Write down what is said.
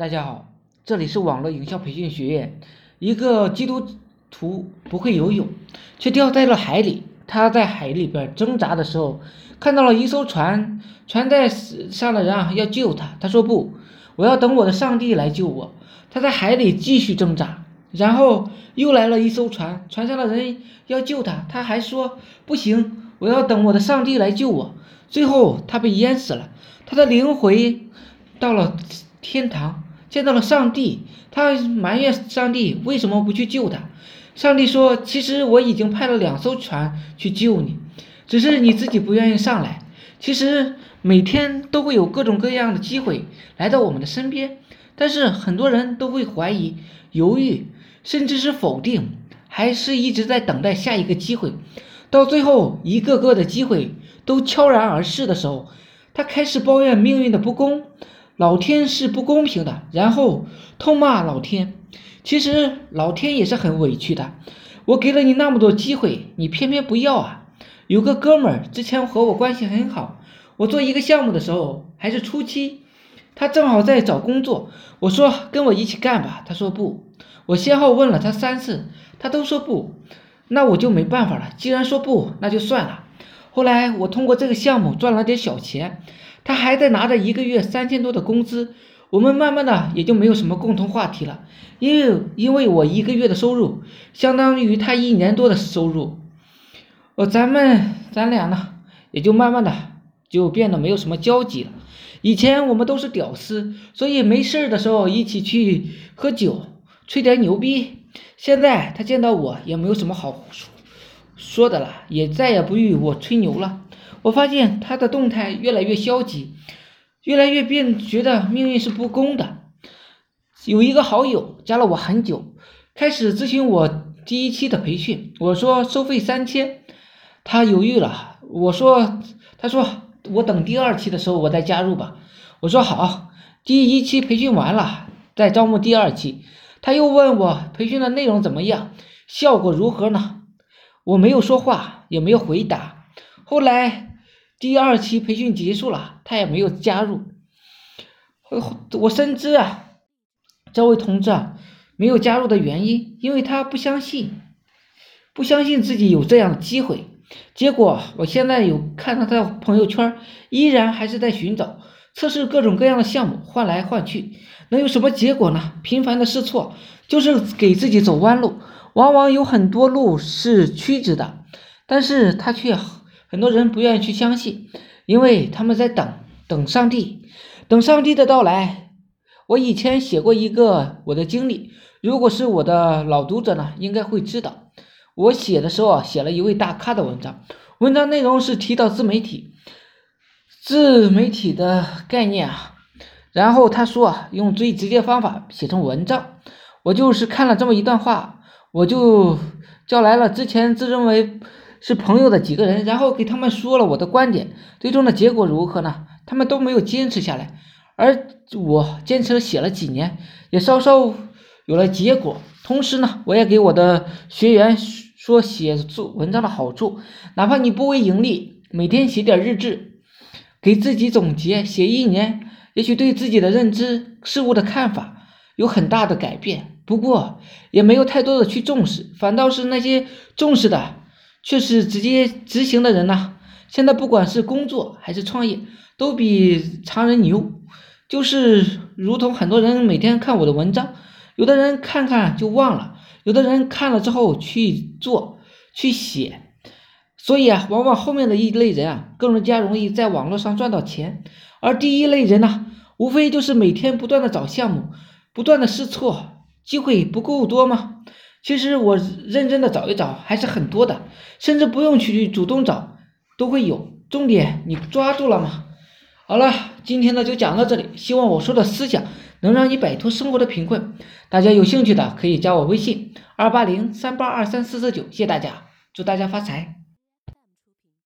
大家好，这里是网络营销培训学院。一个基督徒不会游泳，却掉在了海里。他在海里边挣扎的时候，看到了一艘船，船在上的人啊要救他。他说不，我要等我的上帝来救我。他在海里继续挣扎，然后又来了一艘船，船上的人要救他，他还说不行，我要等我的上帝来救我。最后他被淹死了，他的灵魂到了天堂。见到了上帝，他埋怨上帝为什么不去救他。上帝说：“其实我已经派了两艘船去救你，只是你自己不愿意上来。其实每天都会有各种各样的机会来到我们的身边，但是很多人都会怀疑、犹豫，甚至是否定，还是一直在等待下一个机会。到最后，一个个的机会都悄然而逝的时候，他开始抱怨命运的不公。”老天是不公平的，然后痛骂老天。其实老天也是很委屈的，我给了你那么多机会，你偏偏不要啊！有个哥们儿之前和我关系很好，我做一个项目的时候还是初期，他正好在找工作，我说跟我一起干吧，他说不。我先后问了他三次，他都说不，那我就没办法了。既然说不，那就算了。后来我通过这个项目赚了点小钱。他还在拿着一个月三千多的工资，我们慢慢的也就没有什么共同话题了，因为因为我一个月的收入相当于他一年多的收入，哦，咱们咱俩呢也就慢慢的就变得没有什么交集了。以前我们都是屌丝，所以没事的时候一起去喝酒，吹点牛逼。现在他见到我也没有什么好说的了，也再也不与我吹牛了。我发现他的动态越来越消极，越来越变，觉得命运是不公的。有一个好友加了我很久，开始咨询我第一期的培训，我说收费三千，他犹豫了。我说，他说我等第二期的时候我再加入吧。我说好，第一期培训完了再招募第二期。他又问我培训的内容怎么样，效果如何呢？我没有说话，也没有回答。后来。第二期培训结束了，他也没有加入。我深知啊，这位同志啊没有加入的原因，因为他不相信，不相信自己有这样的机会。结果我现在有看到他的朋友圈，依然还是在寻找、测试各种各样的项目，换来换去，能有什么结果呢？频繁的试错，就是给自己走弯路。往往有很多路是曲直的，但是他却。很多人不愿意去相信，因为他们在等等上帝，等上帝的到来。我以前写过一个我的经历，如果是我的老读者呢，应该会知道，我写的时候啊，写了一位大咖的文章，文章内容是提到自媒体，自媒体的概念啊，然后他说啊，用最直接方法写成文章，我就是看了这么一段话，我就叫来了之前自认为。是朋友的几个人，然后给他们说了我的观点，最终的结果如何呢？他们都没有坚持下来，而我坚持了写了几年，也稍稍有了结果。同时呢，我也给我的学员说写作文章的好处，哪怕你不为盈利，每天写点日志，给自己总结，写一年，也许对自己的认知、事物的看法有很大的改变。不过也没有太多的去重视，反倒是那些重视的。却是直接执行的人呐，现在不管是工作还是创业，都比常人牛。就是如同很多人每天看我的文章，有的人看看就忘了，有的人看了之后去做去写。所以啊，往往后面的一类人啊，更加容易在网络上赚到钱。而第一类人呢，无非就是每天不断的找项目，不断的试错，机会不够多吗？其实我认真的找一找还是很多的，甚至不用去主动找，都会有。重点你抓住了吗？好了，今天呢就讲到这里，希望我说的思想能让你摆脱生活的贫困。大家有兴趣的可以加我微信二八零三八二三四四九，谢谢大家，祝大家发财。